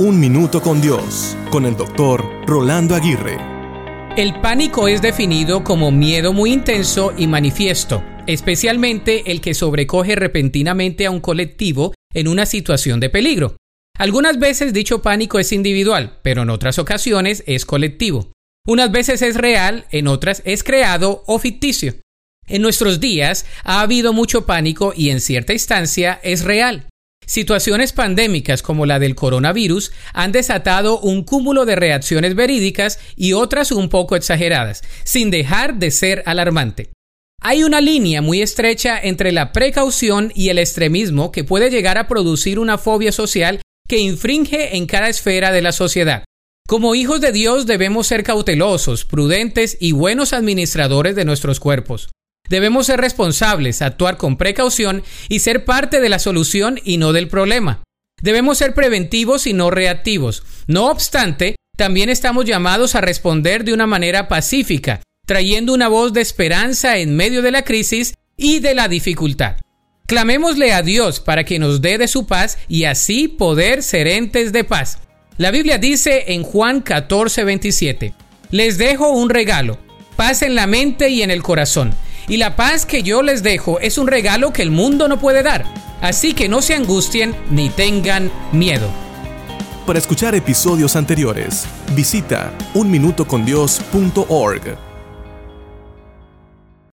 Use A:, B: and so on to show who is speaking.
A: Un Minuto con Dios, con el doctor Rolando Aguirre.
B: El pánico es definido como miedo muy intenso y manifiesto, especialmente el que sobrecoge repentinamente a un colectivo en una situación de peligro. Algunas veces dicho pánico es individual, pero en otras ocasiones es colectivo. Unas veces es real, en otras es creado o ficticio. En nuestros días ha habido mucho pánico y en cierta instancia es real. Situaciones pandémicas como la del coronavirus han desatado un cúmulo de reacciones verídicas y otras un poco exageradas, sin dejar de ser alarmante. Hay una línea muy estrecha entre la precaución y el extremismo que puede llegar a producir una fobia social que infringe en cada esfera de la sociedad. Como hijos de Dios debemos ser cautelosos, prudentes y buenos administradores de nuestros cuerpos. Debemos ser responsables, actuar con precaución y ser parte de la solución y no del problema. Debemos ser preventivos y no reactivos. No obstante, también estamos llamados a responder de una manera pacífica, trayendo una voz de esperanza en medio de la crisis y de la dificultad. Clamémosle a Dios para que nos dé de su paz y así poder ser entes de paz. La Biblia dice en Juan 14, 27, Les dejo un regalo, paz en la mente y en el corazón y la paz que yo les dejo es un regalo que el mundo no puede dar. Así que no se angustien ni tengan miedo.
A: Para escuchar episodios anteriores, visita unminutocondios.org.